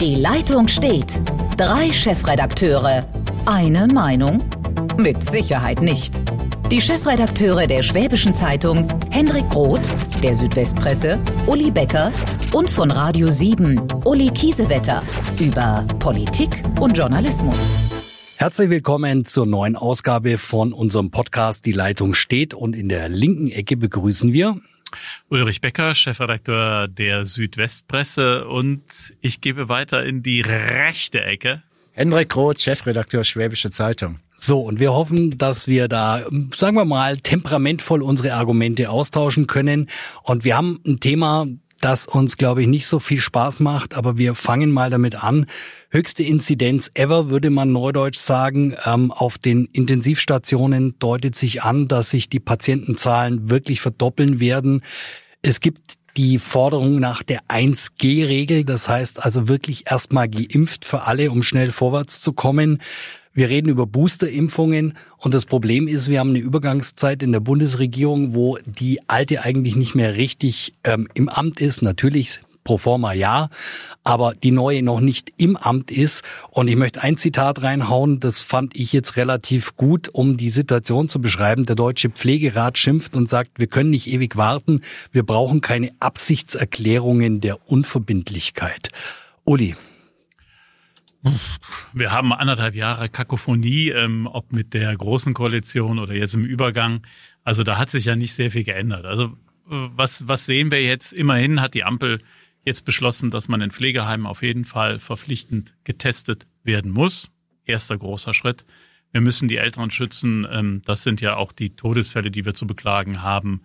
Die Leitung steht. Drei Chefredakteure. Eine Meinung? Mit Sicherheit nicht. Die Chefredakteure der Schwäbischen Zeitung, Henrik Roth, der Südwestpresse, Uli Becker und von Radio 7, Uli Kiesewetter, über Politik und Journalismus. Herzlich willkommen zur neuen Ausgabe von unserem Podcast Die Leitung steht und in der linken Ecke begrüßen wir Ulrich Becker, Chefredakteur der Südwestpresse und ich gebe weiter in die rechte Ecke. Hendrik Roth, Chefredakteur Schwäbische Zeitung. So, und wir hoffen, dass wir da, sagen wir mal, temperamentvoll unsere Argumente austauschen können. Und wir haben ein Thema, das uns, glaube ich, nicht so viel Spaß macht, aber wir fangen mal damit an. Höchste Inzidenz ever, würde man neudeutsch sagen. Ähm, auf den Intensivstationen deutet sich an, dass sich die Patientenzahlen wirklich verdoppeln werden. Es gibt die Forderung nach der 1G-Regel, das heißt also wirklich erstmal geimpft für alle, um schnell vorwärts zu kommen. Wir reden über Boosterimpfungen und das Problem ist, wir haben eine Übergangszeit in der Bundesregierung, wo die alte eigentlich nicht mehr richtig ähm, im Amt ist. Natürlich pro forma ja, aber die neue noch nicht im Amt ist. Und ich möchte ein Zitat reinhauen, das fand ich jetzt relativ gut, um die Situation zu beschreiben. Der Deutsche Pflegerat schimpft und sagt, wir können nicht ewig warten, wir brauchen keine Absichtserklärungen der Unverbindlichkeit. Uli, wir haben anderthalb Jahre Kakophonie, ähm, ob mit der großen Koalition oder jetzt im Übergang. Also da hat sich ja nicht sehr viel geändert. Also äh, was, was sehen wir jetzt? Immerhin hat die Ampel jetzt beschlossen, dass man in Pflegeheimen auf jeden Fall verpflichtend getestet werden muss. Erster großer Schritt. Wir müssen die Älteren schützen. Ähm, das sind ja auch die Todesfälle, die wir zu beklagen haben.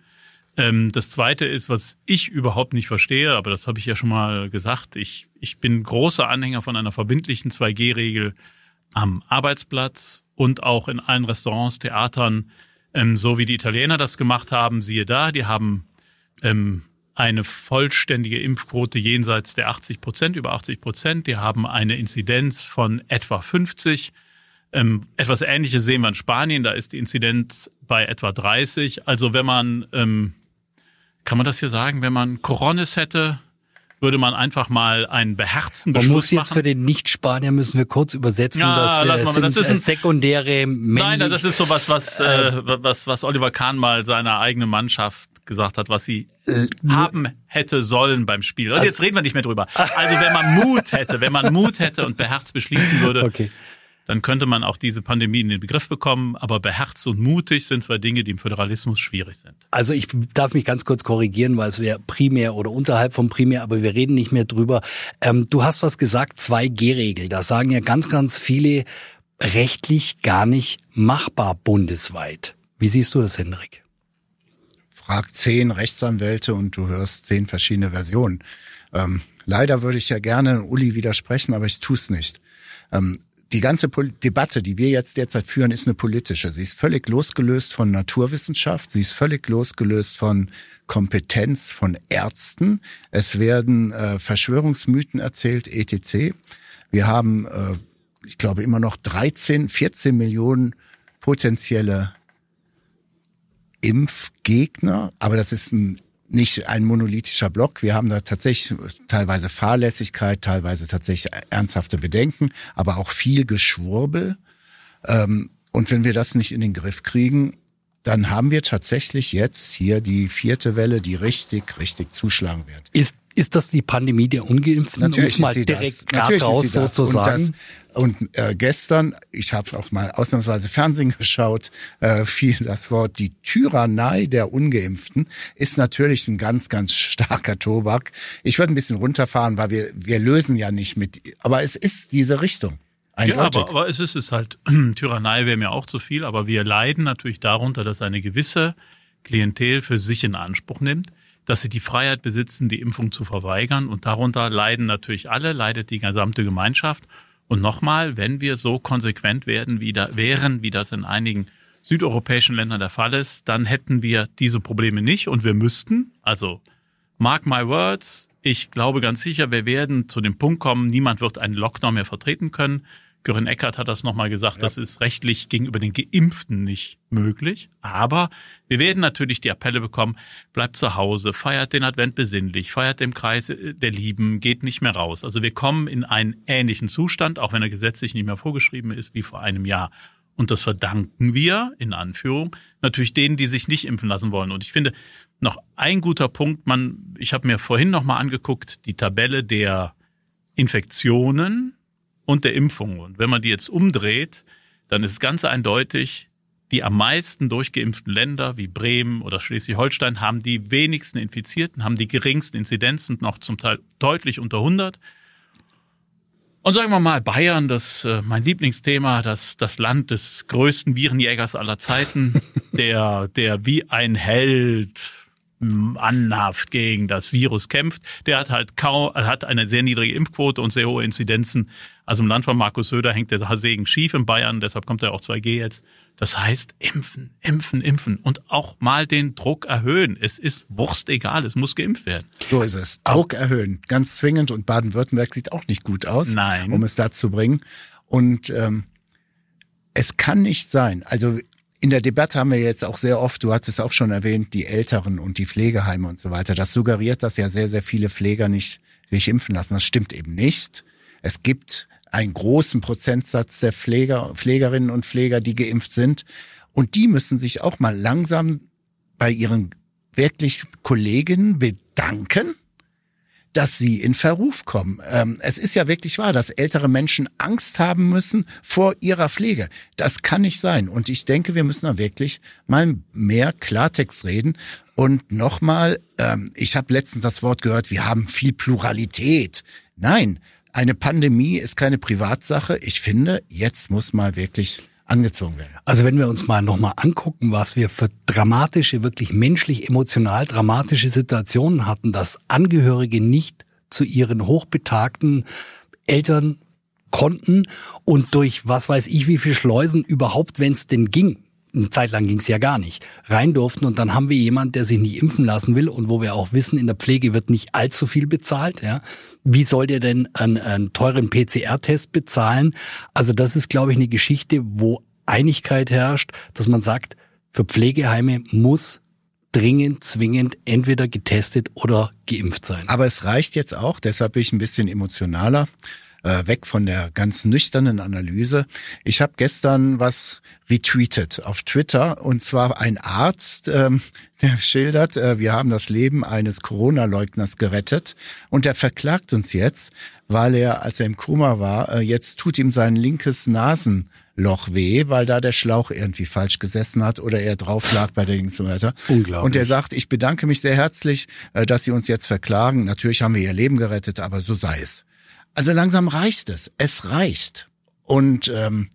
Ähm, das Zweite ist, was ich überhaupt nicht verstehe, aber das habe ich ja schon mal gesagt. Ich, ich bin großer Anhänger von einer verbindlichen 2G-Regel am Arbeitsplatz und auch in allen Restaurants, Theatern, ähm, so wie die Italiener das gemacht haben. Siehe da, die haben ähm, eine vollständige Impfquote jenseits der 80 Prozent, über 80 Prozent. Die haben eine Inzidenz von etwa 50. Ähm, etwas Ähnliches sehen wir in Spanien. Da ist die Inzidenz bei etwa 30. Also wenn man ähm, kann man das hier sagen, wenn man Coronis hätte, würde man einfach mal einen beherzten Beschluss Man muss jetzt machen. für den Nicht-Spanier müssen wir kurz übersetzen, Ja, dass äh, sind das ist ein- äh, sekundäre männlich, Nein, das ist sowas, was, äh, was, was Oliver Kahn mal seiner eigenen Mannschaft gesagt hat, was sie haben hätte sollen beim Spiel. Und jetzt reden wir nicht mehr drüber. Also wenn man Mut hätte, wenn man Mut hätte und beherzt beschließen würde, Okay. Dann könnte man auch diese Pandemie in den Begriff bekommen. Aber beherzt und mutig sind zwei Dinge, die im Föderalismus schwierig sind. Also ich darf mich ganz kurz korrigieren, weil es wäre primär oder unterhalb vom primär, aber wir reden nicht mehr drüber. Ähm, du hast was gesagt, 2G-Regel. Da sagen ja ganz, ganz viele rechtlich gar nicht machbar bundesweit. Wie siehst du das, Hendrik? Frag zehn Rechtsanwälte und du hörst zehn verschiedene Versionen. Ähm, leider würde ich ja gerne Uli widersprechen, aber ich tue es nicht. Ähm, die ganze Pol Debatte, die wir jetzt derzeit führen, ist eine politische. Sie ist völlig losgelöst von Naturwissenschaft. Sie ist völlig losgelöst von Kompetenz von Ärzten. Es werden äh, Verschwörungsmythen erzählt, etc. Wir haben, äh, ich glaube, immer noch 13, 14 Millionen potenzielle Impfgegner, aber das ist ein, nicht ein monolithischer Block. Wir haben da tatsächlich teilweise Fahrlässigkeit, teilweise tatsächlich ernsthafte Bedenken, aber auch viel Geschwurbel. Ähm, und wenn wir das nicht in den Griff kriegen, dann haben wir tatsächlich jetzt hier die vierte Welle, die richtig, richtig zuschlagen wird. Ist, ist das die Pandemie der Ungeimpften? Natürlich um mal ist sie direkt das. Natürlich raus ist sie das. sozusagen. Und, das, und äh, gestern, ich habe auch mal ausnahmsweise Fernsehen geschaut, äh, fiel das Wort die Tyrannei der Ungeimpften ist natürlich ein ganz, ganz starker Tobak. Ich würde ein bisschen runterfahren, weil wir wir lösen ja nicht mit, aber es ist diese Richtung. Ja, Eindeutig. aber, aber es ist es halt, Tyrannei wäre mir auch zu viel, aber wir leiden natürlich darunter, dass eine gewisse Klientel für sich in Anspruch nimmt, dass sie die Freiheit besitzen, die Impfung zu verweigern. Und darunter leiden natürlich alle, leidet die gesamte Gemeinschaft. Und nochmal, wenn wir so konsequent werden, wie da, wären, wie das in einigen südeuropäischen Ländern der Fall ist, dann hätten wir diese Probleme nicht und wir müssten, also mark my words, ich glaube ganz sicher, wir werden zu dem Punkt kommen, niemand wird einen Lockdown mehr vertreten können. Görin Eckert hat das nochmal gesagt, ja. das ist rechtlich gegenüber den Geimpften nicht möglich. Aber wir werden natürlich die Appelle bekommen, bleibt zu Hause, feiert den Advent besinnlich, feiert im Kreis der Lieben, geht nicht mehr raus. Also wir kommen in einen ähnlichen Zustand, auch wenn er gesetzlich nicht mehr vorgeschrieben ist, wie vor einem Jahr. Und das verdanken wir, in Anführung, natürlich denen, die sich nicht impfen lassen wollen. Und ich finde, noch ein guter Punkt, man, ich habe mir vorhin nochmal angeguckt, die Tabelle der Infektionen und der Impfung. Und wenn man die jetzt umdreht, dann ist es ganz eindeutig, die am meisten durchgeimpften Länder wie Bremen oder Schleswig-Holstein haben die wenigsten Infizierten, haben die geringsten Inzidenzen, noch zum Teil deutlich unter 100. Und sagen wir mal, Bayern, das äh, mein Lieblingsthema, das das Land des größten Virenjägers aller Zeiten, der der wie ein Held anhaft gegen das Virus kämpft, der hat halt kaum, hat eine sehr niedrige Impfquote und sehr hohe Inzidenzen. Also im Land von Markus Söder hängt der Segen schief in Bayern, deshalb kommt er auch 2G jetzt. Das heißt, impfen, impfen, impfen und auch mal den Druck erhöhen. Es ist Wurst egal, es muss geimpft werden. So ist es. Druck erhöhen, ganz zwingend. Und Baden-Württemberg sieht auch nicht gut aus, Nein. um es dazu bringen. Und ähm, es kann nicht sein. Also in der Debatte haben wir jetzt auch sehr oft, du hast es auch schon erwähnt, die Älteren und die Pflegeheime und so weiter. Das suggeriert, dass ja sehr, sehr viele Pfleger nicht sich impfen lassen. Das stimmt eben nicht. Es gibt einen großen Prozentsatz der Pfleger, Pflegerinnen und Pfleger, die geimpft sind. Und die müssen sich auch mal langsam bei ihren wirklich Kolleginnen bedanken, dass sie in Verruf kommen. Ähm, es ist ja wirklich wahr, dass ältere Menschen Angst haben müssen vor ihrer Pflege. Das kann nicht sein. Und ich denke, wir müssen da wirklich mal mehr Klartext reden. Und nochmal, ähm, ich habe letztens das Wort gehört, wir haben viel Pluralität. Nein, eine Pandemie ist keine Privatsache. Ich finde, jetzt muss mal wirklich angezogen werden. Also wenn wir uns mal nochmal angucken, was wir für dramatische, wirklich menschlich, emotional dramatische Situationen hatten, dass Angehörige nicht zu ihren hochbetagten Eltern konnten und durch was weiß ich wie viel Schleusen überhaupt, wenn es denn ging, eine Zeit lang ging es ja gar nicht, rein durften und dann haben wir jemand, der sich nicht impfen lassen will und wo wir auch wissen, in der Pflege wird nicht allzu viel bezahlt. Ja. Wie soll der denn einen, einen teuren PCR-Test bezahlen? Also das ist, glaube ich, eine Geschichte, wo Einigkeit herrscht, dass man sagt, für Pflegeheime muss dringend, zwingend entweder getestet oder geimpft sein. Aber es reicht jetzt auch, deshalb bin ich ein bisschen emotionaler äh, weg von der ganz nüchternen Analyse. Ich habe gestern was retweetet auf Twitter und zwar ein Arzt, ähm, der schildert, äh, wir haben das Leben eines Corona-Leugners gerettet und der verklagt uns jetzt, weil er, als er im Koma war, äh, jetzt tut ihm sein linkes Nasen Loch weh, weil da der Schlauch irgendwie falsch gesessen hat oder er drauf lag bei der Dings und weiter. Unglaublich. Und er sagt, ich bedanke mich sehr herzlich, äh, dass Sie uns jetzt verklagen. Natürlich haben wir Ihr Leben gerettet, aber so sei es. Also langsam reicht es. Es reicht. Und ähm,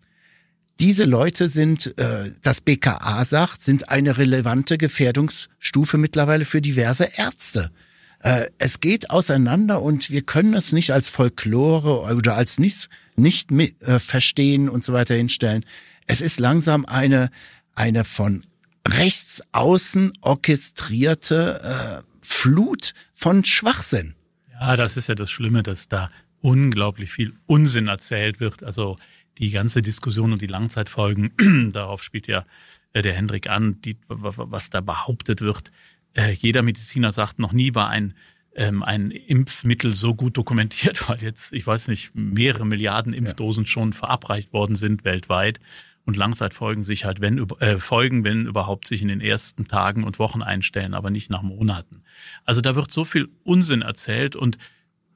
diese Leute sind, äh, das BKA sagt, sind eine relevante Gefährdungsstufe mittlerweile für diverse Ärzte. Äh, es geht auseinander und wir können es nicht als Folklore oder als nicht, nicht äh, verstehen und so weiter hinstellen. Es ist langsam eine, eine von rechts außen orchestrierte äh, Flut von Schwachsinn. Ja, das ist ja das Schlimme, dass da unglaublich viel Unsinn erzählt wird. Also die ganze Diskussion und die Langzeitfolgen, darauf spielt ja äh, der Hendrik an, die, was da behauptet wird. Äh, jeder Mediziner sagt, noch nie war ein, ähm, ein Impfmittel so gut dokumentiert, weil jetzt, ich weiß nicht, mehrere Milliarden Impfdosen ja. schon verabreicht worden sind weltweit. Und Langzeitfolgen sich halt, wenn äh, Folgen, wenn überhaupt, sich in den ersten Tagen und Wochen einstellen, aber nicht nach Monaten. Also da wird so viel Unsinn erzählt und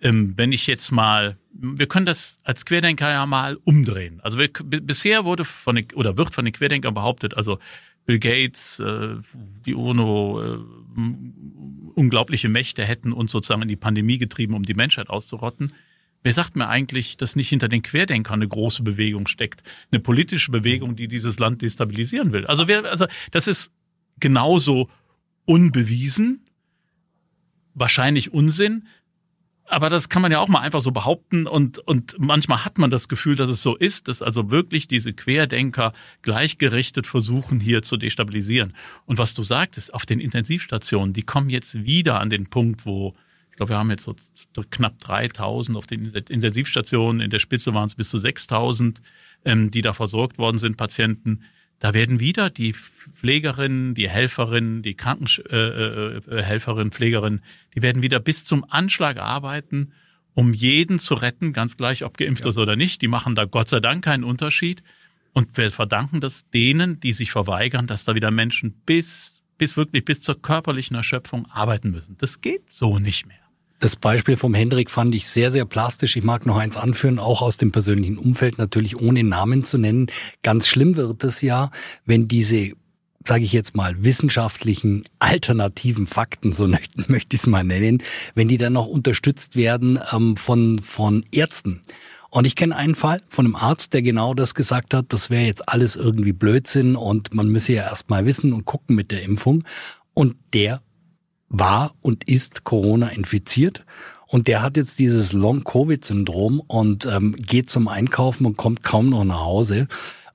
ähm, wenn ich jetzt mal, wir können das als Querdenker ja mal umdrehen. Also wir, bisher wurde von den, oder wird von den Querdenkern behauptet, also Bill Gates, äh, die UNO, äh, unglaubliche Mächte hätten uns sozusagen in die Pandemie getrieben, um die Menschheit auszurotten. Wer sagt mir eigentlich, dass nicht hinter den Querdenkern eine große Bewegung steckt? Eine politische Bewegung, die dieses Land destabilisieren will. Also wer, also das ist genauso unbewiesen, wahrscheinlich Unsinn, aber das kann man ja auch mal einfach so behaupten und, und manchmal hat man das Gefühl, dass es so ist, dass also wirklich diese Querdenker gleichgerichtet versuchen, hier zu destabilisieren. Und was du sagtest, auf den Intensivstationen, die kommen jetzt wieder an den Punkt, wo Ich glaube, wir haben jetzt so knapp 3000 auf den Intensivstationen. In der Spitze waren es bis zu 6000, ähm, die da versorgt worden sind, Patienten. Da werden wieder die Pflegerinnen, die Helferinnen, die Krankenhelferinnen, äh, äh, Pflegerinnen, die werden wieder bis zum Anschlag arbeiten, um jeden zu retten, ganz gleich, ob geimpft ja. ist oder nicht. Die machen da Gott sei Dank keinen Unterschied. Und wir verdanken das denen, die sich verweigern, dass da wieder Menschen bis, bis wirklich bis zur körperlichen Erschöpfung arbeiten müssen. Das geht so nicht mehr. Das Beispiel vom Hendrik fand ich sehr, sehr plastisch. Ich mag noch eins anführen, auch aus dem persönlichen Umfeld, natürlich ohne Namen zu nennen. Ganz schlimm wird es ja, wenn diese sage ich jetzt mal, wissenschaftlichen alternativen Fakten, so möchte ich es mal nennen, wenn die dann noch unterstützt werden ähm, von, von Ärzten. Und ich kenne einen Fall von einem Arzt, der genau das gesagt hat, das wäre jetzt alles irgendwie Blödsinn und man müsse ja erst mal wissen und gucken mit der Impfung. Und der war und ist Corona infiziert. Und der hat jetzt dieses Long-Covid-Syndrom und ähm, geht zum Einkaufen und kommt kaum noch nach Hause.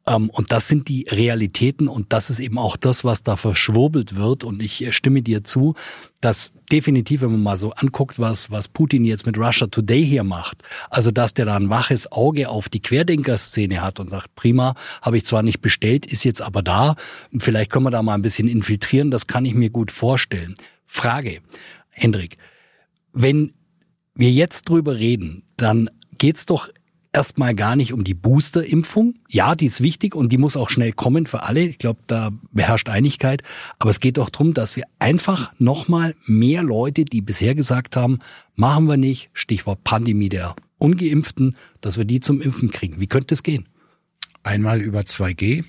Ähm, und das sind die Realitäten und das ist eben auch das, was da verschwurbelt wird. Und ich äh, stimme dir zu, dass definitiv, wenn man mal so anguckt, was, was Putin jetzt mit Russia Today hier macht, also dass der da ein waches Auge auf die Querdenker-Szene hat und sagt, prima, habe ich zwar nicht bestellt, ist jetzt aber da, vielleicht können wir da mal ein bisschen infiltrieren, das kann ich mir gut vorstellen. Frage, Hendrik, wenn wir jetzt drüber reden, dann geht's doch erstmal gar nicht um die Boosterimpfung. Ja, die ist wichtig und die muss auch schnell kommen für alle. Ich glaube, da beherrscht Einigkeit. Aber es geht doch darum, dass wir einfach nochmal mehr Leute, die bisher gesagt haben, machen wir nicht, Stichwort Pandemie der Ungeimpften, dass wir die zum Impfen kriegen. Wie könnte es gehen? Einmal über 2G,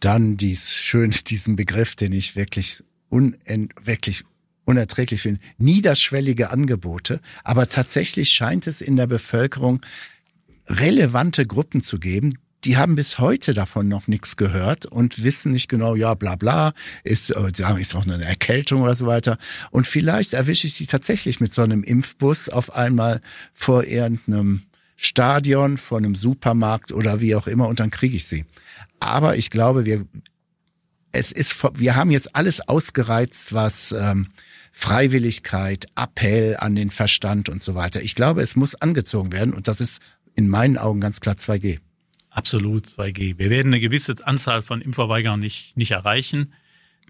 dann dies schön, diesen Begriff, den ich wirklich unend, wirklich unerträglich finde, niederschwellige Angebote. Aber tatsächlich scheint es in der Bevölkerung relevante Gruppen zu geben, die haben bis heute davon noch nichts gehört und wissen nicht genau, ja, bla bla, ist, äh, ist auch eine Erkältung oder so weiter. Und vielleicht erwische ich sie tatsächlich mit so einem Impfbus auf einmal vor irgendeinem Stadion, vor einem Supermarkt oder wie auch immer und dann kriege ich sie. Aber ich glaube, wir, es ist, wir haben jetzt alles ausgereizt, was ähm, Freiwilligkeit, Appell an den Verstand und so weiter. Ich glaube, es muss angezogen werden und das ist in meinen Augen ganz klar 2G. Absolut 2G. Wir werden eine gewisse Anzahl von Impfverweigern nicht, nicht erreichen.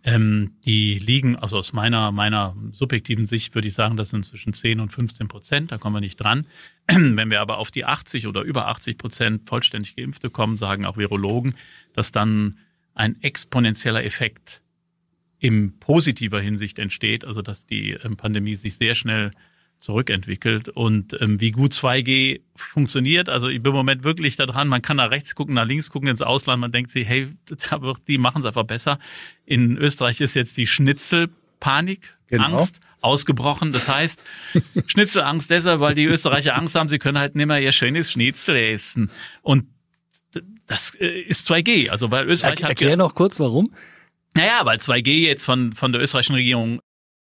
Ähm, die liegen, also aus meiner, meiner subjektiven Sicht würde ich sagen, das sind zwischen 10 und 15 Prozent, da kommen wir nicht dran. Wenn wir aber auf die 80 oder über 80 Prozent vollständig Geimpfte kommen, sagen auch Virologen, dass dann ein exponentieller Effekt im positiver Hinsicht entsteht, also dass die ähm, Pandemie sich sehr schnell zurückentwickelt und ähm, wie gut 2G funktioniert. Also ich bin im Moment wirklich da dran. Man kann nach rechts gucken, nach links gucken ins Ausland. Man denkt sich, hey, die machen es einfach besser. In Österreich ist jetzt die Schnitzelpanik, genau. Angst ausgebrochen. Das heißt, Schnitzelangst deshalb, weil die Österreicher Angst haben, sie können halt nicht mehr ihr schönes Schnitzel essen. Und das äh, ist 2G. Also weil Österreich er, Erklär hat noch kurz, warum. Naja, weil 2G jetzt von, von der österreichischen Regierung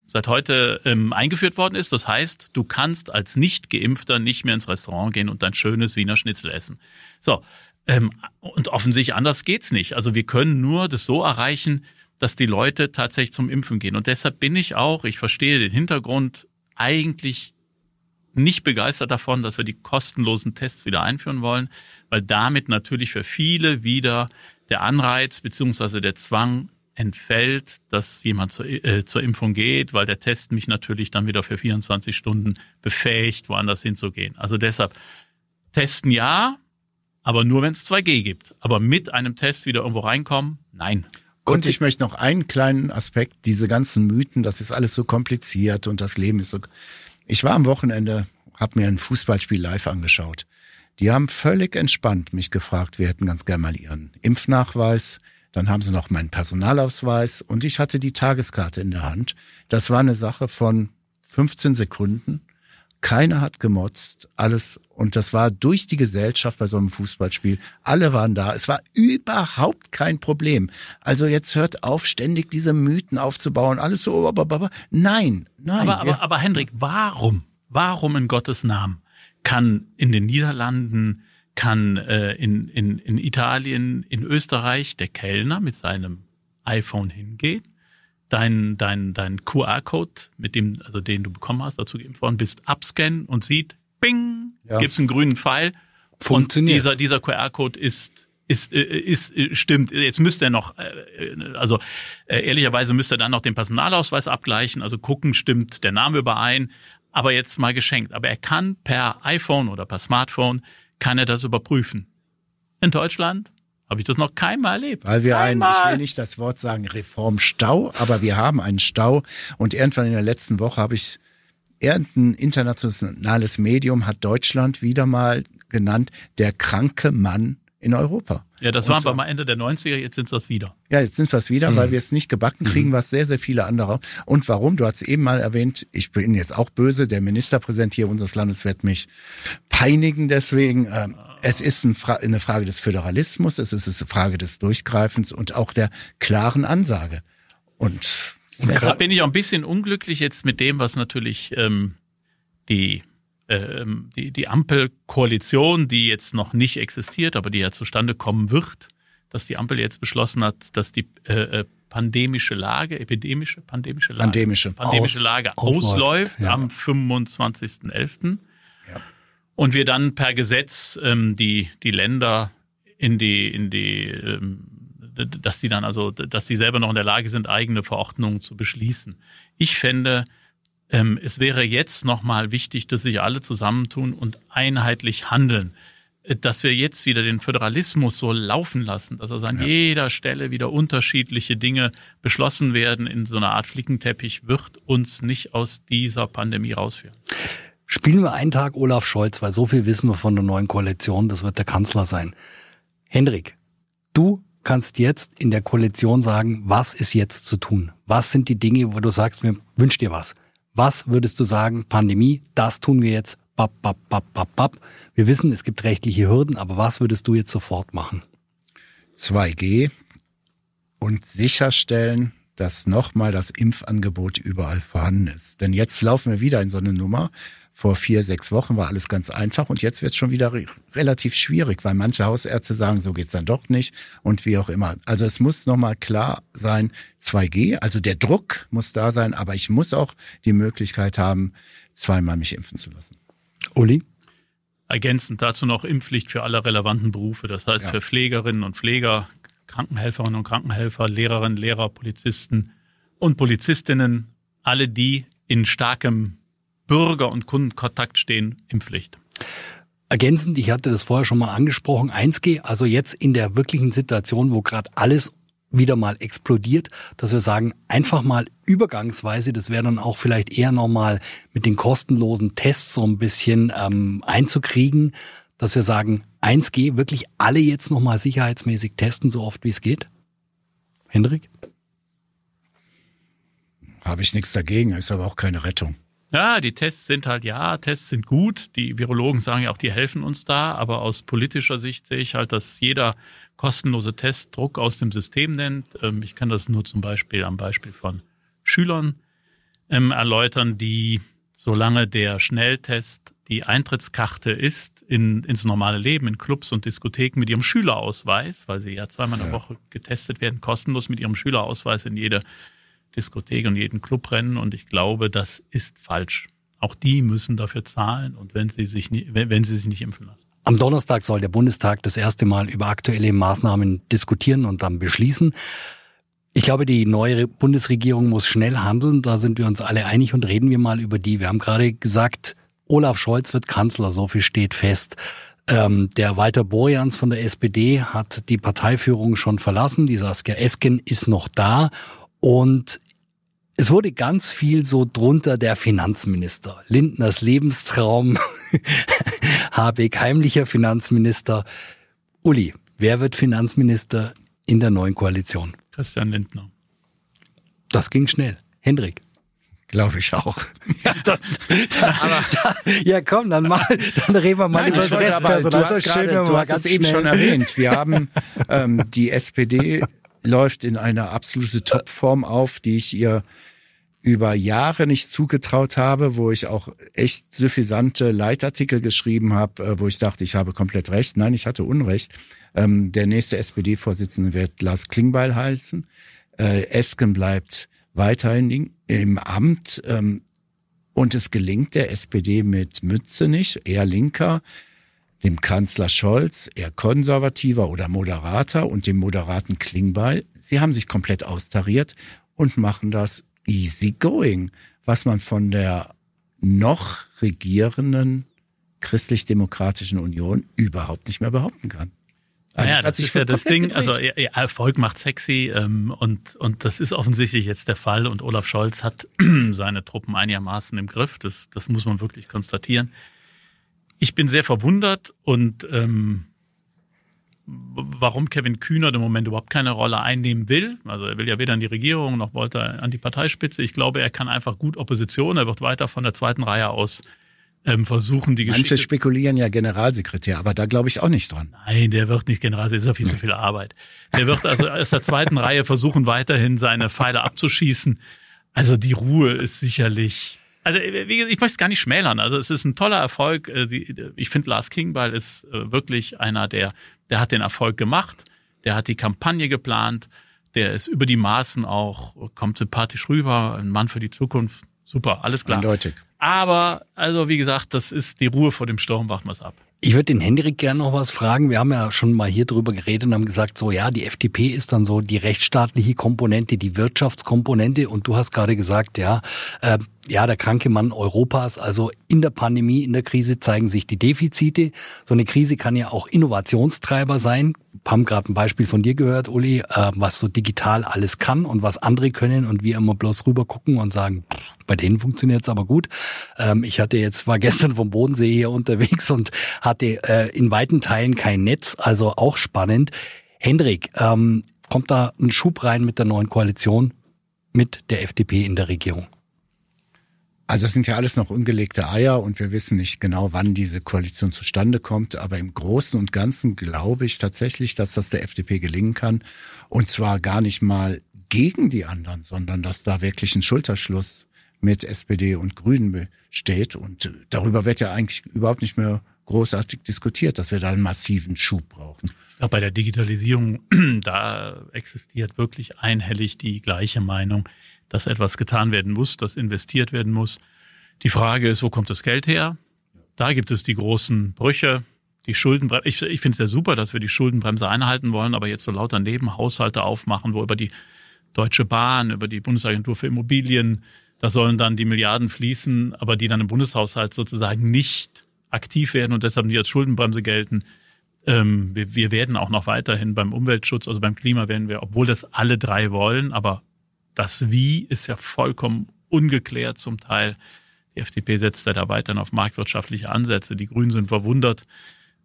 seit heute ähm, eingeführt worden ist. Das heißt, du kannst als Nicht-Geimpfter nicht mehr ins Restaurant gehen und dein schönes Wiener Schnitzel essen. So, ähm, und offensichtlich anders geht's nicht. Also wir können nur das so erreichen, dass die Leute tatsächlich zum Impfen gehen. Und deshalb bin ich auch, ich verstehe den Hintergrund, eigentlich nicht begeistert davon, dass wir die kostenlosen Tests wieder einführen wollen, weil damit natürlich für viele wieder der Anreiz beziehungsweise der Zwang entfällt, dass jemand zur, äh, zur Impfung geht, weil der Test mich natürlich dann wieder für 24 Stunden befähigt, woanders hinzugehen. Also deshalb testen ja, aber nur wenn es 2G gibt. Aber mit einem Test wieder irgendwo reinkommen, nein. Und ich möchte noch einen kleinen Aspekt, diese ganzen Mythen, das ist alles so kompliziert und das Leben ist so. Ich war am Wochenende, habe mir ein Fußballspiel live angeschaut. Die haben völlig entspannt mich gefragt, wir hätten ganz gerne mal ihren Impfnachweis, dann haben sie noch meinen Personalausweis und ich hatte die Tageskarte in der Hand. Das war eine Sache von 15 Sekunden. Keiner hat gemotzt, alles. Und das war durch die Gesellschaft bei so einem Fußballspiel. Alle waren da. Es war überhaupt kein Problem. Also jetzt hört auf, ständig diese Mythen aufzubauen. Alles so, nein, nein. Aber, aber, aber Hendrik, warum? Warum in Gottes Namen kann in den Niederlanden kann äh, in, in, in Italien, in Österreich der Kellner mit seinem iPhone hingehen, dein, dein, dein QR-Code, mit dem, also den du bekommen hast, dazu geimpft worden bist, abscannen und sieht, bing, ja. gibt's einen grünen Pfeil. Funktioniert. Und dieser, dieser QR-Code ist ist, äh, ist, ist stimmt. Jetzt müsste er noch, äh, also äh, ehrlicherweise müsste er dann noch den Personalausweis abgleichen, also gucken, stimmt der Name überein. Aber jetzt mal geschenkt. Aber er kann per iPhone oder per Smartphone kann er das überprüfen. In Deutschland habe ich das noch keinmal erlebt. Weil wir einen, ich will nicht das Wort sagen Reformstau, aber wir haben einen Stau. Und irgendwann in der letzten Woche habe ich, irgendein internationales Medium hat Deutschland wieder mal genannt, der kranke Mann in Europa. Ja, das waren wir mal Ende der 90er, jetzt sind es das wieder. Ja, jetzt sind wir es wieder, mhm. weil wir es nicht gebacken kriegen, mhm. was sehr, sehr viele andere. Und warum? Du hast eben mal erwähnt, ich bin jetzt auch böse, der Ministerpräsident hier unseres Landes wird mich peinigen deswegen. Ähm, es ist eine Frage des Föderalismus, es ist eine Frage des Durchgreifens und auch der klaren Ansage. Und, und deshalb bin ich auch ein bisschen unglücklich jetzt mit dem, was natürlich ähm, die ähm, die, die Ampelkoalition, die jetzt noch nicht existiert, aber die ja zustande kommen wird, dass die Ampel jetzt beschlossen hat, dass die äh, äh pandemische Lage, epidemische, pandemische Lage, pandemische, pandemische Aus, Lage ausläuft, ausläuft ja. am 25.11. Ja. Und wir dann per Gesetz ähm, die, die Länder in die, in die, ähm, dass die dann also, dass die selber noch in der Lage sind, eigene Verordnungen zu beschließen. Ich fände, ähm, es wäre jetzt nochmal wichtig, dass sich alle zusammentun und einheitlich handeln. Äh, dass wir jetzt wieder den Föderalismus so laufen lassen, dass also an ja. jeder Stelle wieder unterschiedliche Dinge beschlossen werden in so einer Art Flickenteppich, wird uns nicht aus dieser Pandemie rausführen. Spielen wir einen Tag Olaf Scholz, weil so viel wissen wir von der neuen Koalition, das wird der Kanzler sein. Hendrik, du kannst jetzt in der Koalition sagen, was ist jetzt zu tun? Was sind die Dinge, wo du sagst, mir wünsch dir was? Was würdest du sagen, Pandemie, das tun wir jetzt, bap, bap, bap, bap, bap. Wir wissen, es gibt rechtliche Hürden, aber was würdest du jetzt sofort machen? 2G und sicherstellen, dass nochmal das Impfangebot überall vorhanden ist. Denn jetzt laufen wir wieder in so eine Nummer, vor vier, sechs Wochen war alles ganz einfach und jetzt wird es schon wieder re relativ schwierig, weil manche Hausärzte sagen, so geht's dann doch nicht und wie auch immer. Also es muss nochmal klar sein, 2G, also der Druck muss da sein, aber ich muss auch die Möglichkeit haben, zweimal mich impfen zu lassen. Uli? Ergänzend dazu noch Impfpflicht für alle relevanten Berufe, das heißt ja. für Pflegerinnen und Pfleger, Krankenhelferinnen und Krankenhelfer, Lehrerinnen, Lehrer, Polizisten und Polizistinnen, alle die in starkem Bürger- und Kundenkontakt stehen, Impfpflicht. Ergänzend, ich hatte das vorher schon mal angesprochen, 1G, also jetzt in der wirklichen Situation, wo gerade alles wieder mal explodiert, dass wir sagen, einfach mal übergangsweise, das wäre dann auch vielleicht eher nochmal mit den kostenlosen Tests so ein bisschen ähm, einzukriegen, dass wir sagen, 1G, wirklich alle jetzt nochmal sicherheitsmäßig testen, so oft wie es geht? Hendrik? Habe ich nichts dagegen, ist aber auch keine Rettung. Ja, die Tests sind halt, ja, Tests sind gut. Die Virologen sagen ja auch, die helfen uns da. Aber aus politischer Sicht sehe ich halt, dass jeder kostenlose Test Druck aus dem System nennt. Ähm, ich kann das nur zum Beispiel am Beispiel von Schülern ähm, erläutern, die, solange der Schnelltest die Eintrittskarte ist in, ins normale Leben, in Clubs und Diskotheken mit ihrem Schülerausweis, weil sie ja zweimal in der Woche getestet werden, kostenlos mit ihrem Schülerausweis in jede Diskothek und jeden Club rennen und ich glaube, das ist falsch. Auch die müssen dafür zahlen und wenn sie sich nicht, wenn, wenn sie sich nicht impfen lassen. Am Donnerstag soll der Bundestag das erste Mal über aktuelle Maßnahmen diskutieren und dann beschließen. Ich glaube, die neue Bundesregierung muss schnell handeln. Da sind wir uns alle einig und reden wir mal über die. Wir haben gerade gesagt, Olaf Scholz wird Kanzler. So viel steht fest. Ähm, der Walter Borjans von der SPD hat die Parteiführung schon verlassen. Die Saskia Esken ist noch da und es wurde ganz viel so drunter der Finanzminister. Lindners Lebenstraum, Habeck heimlicher Finanzminister. Uli, wer wird Finanzminister in der neuen Koalition? Christian Lindner. Das ging schnell. Hendrik. Glaube ich auch. Ja, da, da, da, ja, komm, dann mal, dann reden wir mal Nein, über das Restpersonal. Du hast, grade, du hast es eben schon erwähnt. Wir haben ähm, die SPD läuft in eine absolute Topform auf, die ich ihr über Jahre nicht zugetraut habe, wo ich auch echt suffisante Leitartikel geschrieben habe, äh, wo ich dachte, ich habe komplett recht. Nein, ich hatte Unrecht. Ähm, der nächste SPD-Vorsitzende wird Lars Klingbeil heißen. Äh, Esken bleibt weiterhin im Amt. Ähm, und es gelingt der SPD mit Mütze nicht, eher linker, dem Kanzler Scholz, eher konservativer oder moderater und dem moderaten Klingbeil. Sie haben sich komplett austariert und machen das easy going, was man von der noch regierenden christlich-demokratischen Union überhaupt nicht mehr behaupten kann. Also ja, das ist ja das Ding. Also Erfolg macht sexy ähm, und und das ist offensichtlich jetzt der Fall. Und Olaf Scholz hat seine Truppen einigermaßen im Griff. Das das muss man wirklich konstatieren. Ich bin sehr verwundert und ähm, warum Kevin Kühner im Moment überhaupt keine Rolle einnehmen will. Also er will ja weder in die Regierung noch wollte er an die Parteispitze. Ich glaube, er kann einfach gut Opposition. Er wird weiter von der zweiten Reihe aus ähm, versuchen, die Geschichte. Manche spekulieren ja Generalsekretär, aber da glaube ich auch nicht dran. Nein, der wird nicht Generalsekretär, das ist ja viel zu viel Arbeit. Der wird also aus der zweiten Reihe versuchen, weiterhin seine Pfeile abzuschießen. Also die Ruhe ist sicherlich. Also ich möchte es gar nicht schmälern. Also es ist ein toller Erfolg. Äh, ich finde, Lars Kingball ist äh, wirklich einer, der, der hat den Erfolg gemacht. Der hat die Kampagne geplant. Der ist über die Maßen auch, kommt sympathisch rüber. Ein Mann für die Zukunft. Super, alles klar. Eindeutig. Aber, also wie gesagt, das ist die Ruhe vor dem Sturm, warten wir es ab. Ich würde den Hendrik gerne noch was fragen. Wir haben ja schon mal hier drüber geredet und haben gesagt, so ja, die FDP ist dann so die rechtsstaatliche Komponente, die Wirtschaftskomponente. Und du hast gerade gesagt, ja, äh, ja, der kranke Mann Europas. Also in der Pandemie, in der Krise zeigen sich die Defizite. So eine Krise kann ja auch Innovationstreiber sein. Haben gerade ein Beispiel von dir gehört, Uli, äh, was so digital alles kann und was andere können und wir immer bloß rüber gucken und sagen, bei denen funktioniert's aber gut. Ähm, ich hatte jetzt, war gestern vom Bodensee hier unterwegs und hatte äh, in weiten Teilen kein Netz, also auch spannend. Hendrik, ähm, kommt da ein Schub rein mit der neuen Koalition mit der FDP in der Regierung? Also es sind ja alles noch ungelegte Eier und wir wissen nicht genau, wann diese Koalition zustande kommt. Aber im Großen und Ganzen glaube ich tatsächlich, dass das der FDP gelingen kann. Und zwar gar nicht mal gegen die anderen, sondern dass da wirklich ein Schulterschluss mit SPD und Grünen besteht. Und darüber wird ja eigentlich überhaupt nicht mehr großartig diskutiert, dass wir da einen massiven Schub brauchen. Ja, bei der Digitalisierung, da existiert wirklich einhellig die gleiche Meinung dass etwas getan werden muss, dass investiert werden muss. Die Frage ist, wo kommt das Geld her? Da gibt es die großen Brüche, die Schuldenbremse. Ich, ich finde es ja super, dass wir die Schuldenbremse einhalten wollen, aber jetzt so lauter Nebenhaushalte aufmachen, wo über die Deutsche Bahn, über die Bundesagentur für Immobilien, da sollen dann die Milliarden fließen, aber die dann im Bundeshaushalt sozusagen nicht aktiv werden und deshalb nicht als Schuldenbremse gelten. Ähm, wir, wir werden auch noch weiterhin beim Umweltschutz, also beim Klima werden wir, obwohl das alle drei wollen, aber das Wie ist ja vollkommen ungeklärt zum Teil. Die FDP setzt da weiterhin auf marktwirtschaftliche Ansätze. Die Grünen sind verwundert,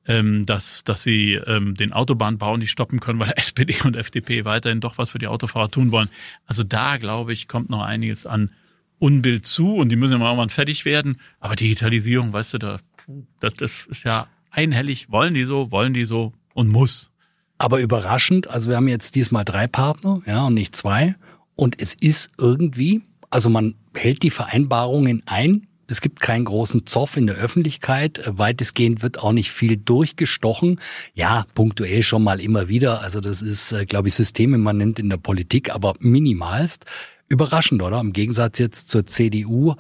ähm, dass, dass sie ähm, den Autobahnbau nicht stoppen können, weil SPD und FDP weiterhin doch was für die Autofahrer tun wollen. Also da, glaube ich, kommt noch einiges an Unbild zu und die müssen ja mal irgendwann fertig werden. Aber Digitalisierung, weißt du, da, das, das ist ja einhellig. Wollen die so, wollen die so und muss. Aber überraschend, also wir haben jetzt diesmal drei Partner, ja, und nicht zwei. Und es ist irgendwie, also man hält die Vereinbarungen ein. Es gibt keinen großen Zoff in der Öffentlichkeit. Weitestgehend wird auch nicht viel durchgestochen. Ja, punktuell schon mal immer wieder. Also das ist, äh, glaube ich, systemimmanent in der Politik, aber minimalst. Überraschend, oder? Im Gegensatz jetzt zur CDU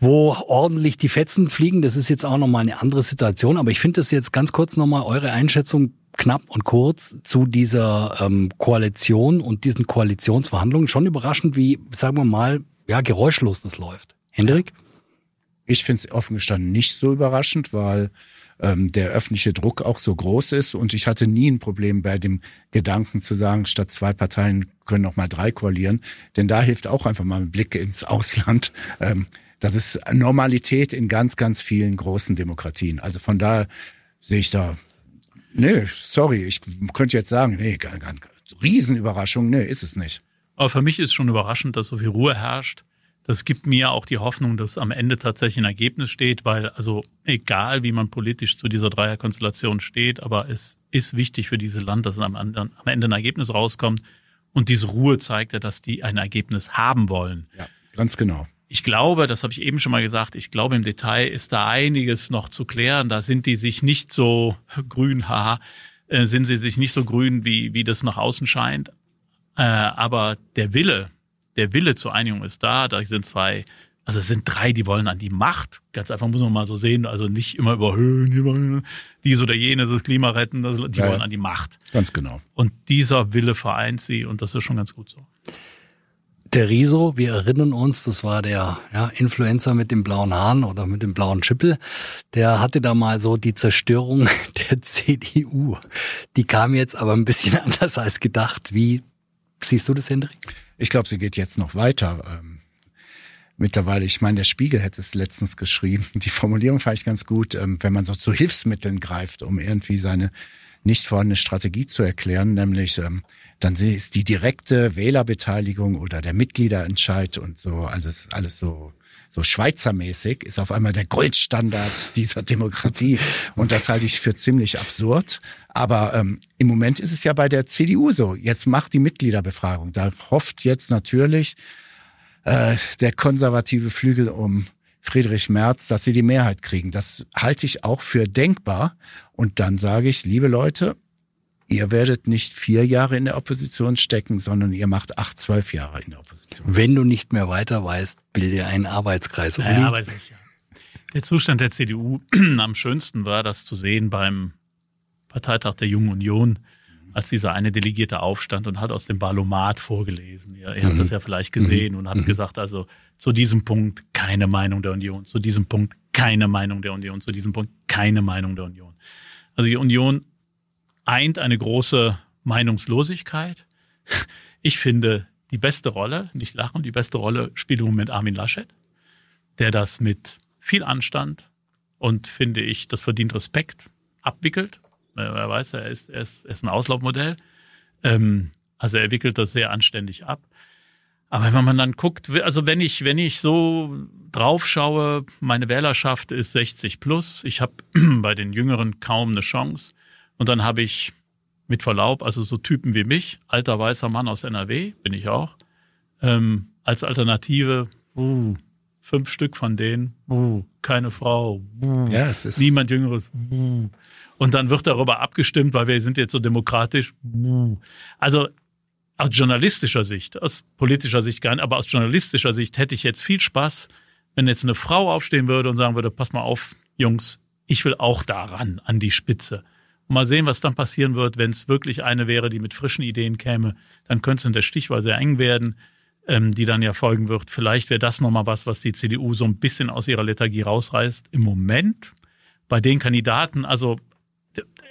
wo ordentlich die Fetzen fliegen. Das ist jetzt auch nochmal eine andere Situation. Aber ich finde das jetzt ganz kurz nochmal eure Einschätzung knapp und kurz zu dieser ähm, Koalition und diesen Koalitionsverhandlungen. Schon überraschend, wie, sagen wir mal, ja, geräuschlos das läuft. Hendrik? Ich finde es offen gestanden nicht so überraschend, weil ähm, der öffentliche Druck auch so groß ist und ich hatte nie ein Problem bei dem Gedanken zu sagen, statt zwei Parteien können noch mal drei koalieren, denn da hilft auch einfach mal ein Blick ins Ausland. Ähm, das ist Normalität in ganz, ganz vielen großen Demokratien. Also von daher sehe ich da Nee, sorry, ich könnte jetzt sagen, nee, Riesenüberraschung, nee, ist es nicht. Aber für mich ist schon überraschend, dass so viel Ruhe herrscht. Das gibt mir auch die Hoffnung, dass am Ende tatsächlich ein Ergebnis steht, weil also egal, wie man politisch zu dieser Dreierkonstellation steht, aber es ist wichtig für dieses Land, dass am, am Ende ein Ergebnis rauskommt. Und diese Ruhe zeigt ja, dass die ein Ergebnis haben wollen. Ja, ganz genau. Ich glaube, das habe ich eben schon mal gesagt, ich glaube im Detail ist da einiges noch zu klären. Da sind die sich nicht so grün, haha, äh, sind sie sich nicht so grün, wie, wie das nach außen scheint. Äh, aber der Wille, der Wille zur Einigung ist da. Da sind zwei, also es sind drei, die wollen an die Macht. Ganz einfach muss man mal so sehen. Also nicht immer überhöhen, dies oder jenes, das Klima retten. Die ja, wollen an die Macht. Ganz genau. Und dieser Wille vereint sie und das ist schon ganz gut so. Der Riso, wir erinnern uns, das war der ja, Influencer mit dem blauen Haaren oder mit dem blauen Schippel, der hatte da mal so die Zerstörung der CDU. Die kam jetzt aber ein bisschen anders als gedacht. Wie siehst du das, Hendrik? Ich glaube, sie geht jetzt noch weiter. Ähm, mittlerweile, ich meine, der Spiegel hätte es letztens geschrieben. Die Formulierung fand ich ganz gut, ähm, wenn man so zu Hilfsmitteln greift, um irgendwie seine nicht vorhandene Strategie zu erklären, nämlich ähm, dann ist die direkte Wählerbeteiligung oder der Mitgliederentscheid und so, also alles so so Schweizermäßig ist auf einmal der Goldstandard dieser Demokratie und das halte ich für ziemlich absurd. Aber ähm, im Moment ist es ja bei der CDU so. Jetzt macht die Mitgliederbefragung. Da hofft jetzt natürlich äh, der konservative Flügel um Friedrich Merz, dass sie die Mehrheit kriegen. Das halte ich auch für denkbar. Und dann sage ich, liebe Leute, ihr werdet nicht vier Jahre in der Opposition stecken, sondern ihr macht acht, zwölf Jahre in der Opposition. Wenn du nicht mehr weiter weißt, bilde einen Arbeitskreis. Uli. Ja, aber es ist ja. Der Zustand der CDU am schönsten war das zu sehen beim Parteitag der Jungen Union, als dieser eine Delegierte aufstand und hat aus dem Ballomat vorgelesen. Ja, ihr mhm. habt das ja vielleicht gesehen mhm. und hat mhm. gesagt, also zu diesem Punkt keine Meinung der Union, zu diesem Punkt keine Meinung der Union, zu diesem Punkt keine Meinung der Union. Also die Union eint eine große Meinungslosigkeit. Ich finde, die beste Rolle, nicht lachen, die beste Rolle spielt im Moment Armin Laschet, der das mit viel Anstand und finde ich, das verdient Respekt, abwickelt. Er weiß, er ist, er ist, er ist ein Auslaufmodell. Ähm, also er wickelt das sehr anständig ab. Aber wenn man dann guckt, also wenn ich, wenn ich so drauf schaue, meine Wählerschaft ist 60 plus, ich habe bei den Jüngeren kaum eine Chance. Und dann habe ich mit Verlaub, also so Typen wie mich, alter weißer Mann aus NRW, bin ich auch, ähm, als Alternative, uh, fünf Stück von denen, uh, keine Frau, uh, ja, es ist niemand Jüngeres. Uh. Und dann wird darüber abgestimmt, weil wir sind jetzt so demokratisch. Uh. Also aus journalistischer Sicht, aus politischer Sicht gar nicht, aber aus journalistischer Sicht hätte ich jetzt viel Spaß, wenn jetzt eine Frau aufstehen würde und sagen würde, pass mal auf, Jungs, ich will auch daran, an die Spitze. Mal sehen, was dann passieren wird, wenn es wirklich eine wäre, die mit frischen Ideen käme. Dann könnte es in der Stichwahl sehr eng werden, ähm, die dann ja folgen wird. Vielleicht wäre das nochmal was, was die CDU so ein bisschen aus ihrer Lethargie rausreißt. Im Moment bei den Kandidaten, also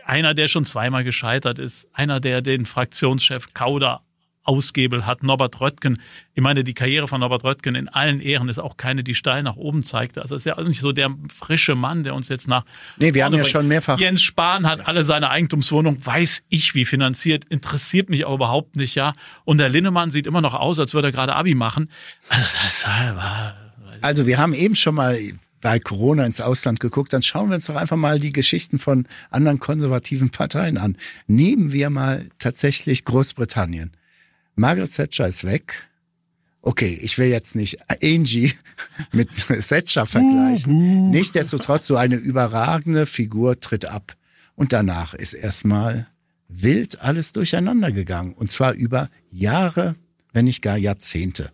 einer, der schon zweimal gescheitert ist, einer, der den Fraktionschef Kauder Ausgebel hat. Norbert Röttgen, ich meine, die Karriere von Norbert Röttgen in allen Ehren ist auch keine, die steil nach oben zeigt. Also ist ja nicht so der frische Mann, der uns jetzt nach. Nee, wir haben ja schon mehrfach. Jens Spahn hat alle seine Eigentumswohnungen, weiß ich wie finanziert, interessiert mich aber überhaupt nicht, ja. Und der Linnemann sieht immer noch aus, als würde er gerade Abi machen. Also, das war, also wir haben eben schon mal bei Corona ins Ausland geguckt, dann schauen wir uns doch einfach mal die Geschichten von anderen konservativen Parteien an. Nehmen wir mal tatsächlich Großbritannien. Margaret Thatcher ist weg. Okay, ich will jetzt nicht Angie mit Thatcher vergleichen. Nichtsdestotrotz, so eine überragende Figur tritt ab. Und danach ist erstmal wild alles durcheinander gegangen. Und zwar über Jahre, wenn nicht gar Jahrzehnte.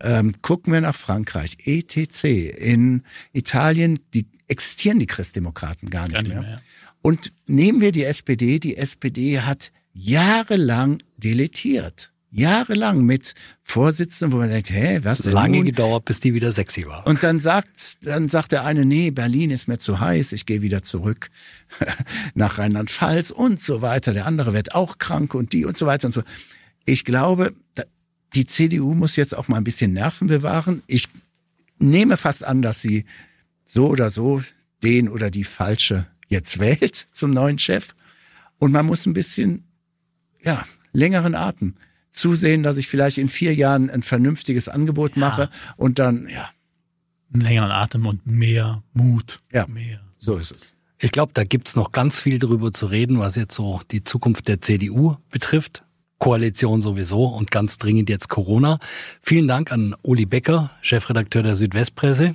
Ähm, gucken wir nach Frankreich, ETC. In Italien, die existieren die Christdemokraten gar nicht, gar nicht mehr. mehr. Und nehmen wir die SPD. Die SPD hat jahrelang deletiert jahrelang mit Vorsitzenden, wo man denkt, hä, was denn Lange nun? gedauert, bis die wieder sexy war. Und dann sagt, dann sagt der eine, nee, Berlin ist mir zu heiß, ich gehe wieder zurück nach Rheinland-Pfalz und so weiter. Der andere wird auch krank und die und so weiter und so. Ich glaube, die CDU muss jetzt auch mal ein bisschen Nerven bewahren. Ich nehme fast an, dass sie so oder so den oder die falsche jetzt wählt zum neuen Chef. Und man muss ein bisschen, ja, längeren Atem zusehen, dass ich vielleicht in vier Jahren ein vernünftiges Angebot mache ja. und dann, ja. Einen längeren Atem und mehr Mut. Ja, mehr. so ist es. Ich glaube, da gibt's noch ganz viel drüber zu reden, was jetzt so die Zukunft der CDU betrifft. Koalition sowieso und ganz dringend jetzt Corona. Vielen Dank an Uli Becker, Chefredakteur der Südwestpresse.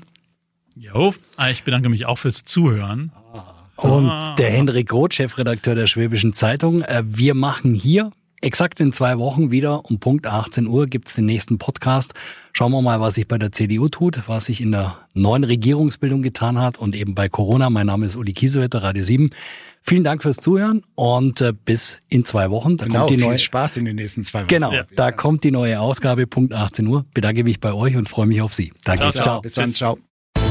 Jo, ich bedanke mich auch fürs Zuhören. Und der Hendrik Roth, Chefredakteur der Schwäbischen Zeitung. Äh, wir machen hier exakt in zwei Wochen wieder um Punkt 18 Uhr gibt's den nächsten Podcast. Schauen wir mal, was sich bei der CDU tut, was sich in der neuen Regierungsbildung getan hat und eben bei Corona. Mein Name ist Uli Kiesewetter, Radio 7. Vielen Dank fürs Zuhören und äh, bis in zwei Wochen. Da genau, kommt die viel neue... Spaß in den nächsten zwei Wochen. Genau, ja. da kommt die neue Ausgabe, Punkt 18 Uhr. Bedanke mich bei euch und freue mich auf Sie. Danke. Ciao. ciao. ciao. Bis dann. Ciao.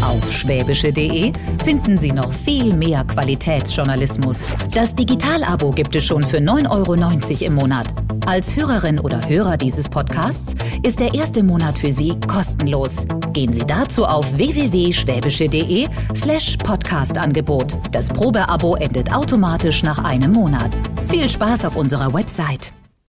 Auf schwäbische.de finden Sie noch viel mehr Qualitätsjournalismus. Das Digital-Abo gibt es schon für 9,90 Euro im Monat. Als Hörerin oder Hörer dieses Podcasts ist der erste Monat für Sie kostenlos. Gehen Sie dazu auf www.schwäbische.de slash Podcast-Angebot. Das Probeabo endet automatisch nach einem Monat. Viel Spaß auf unserer Website.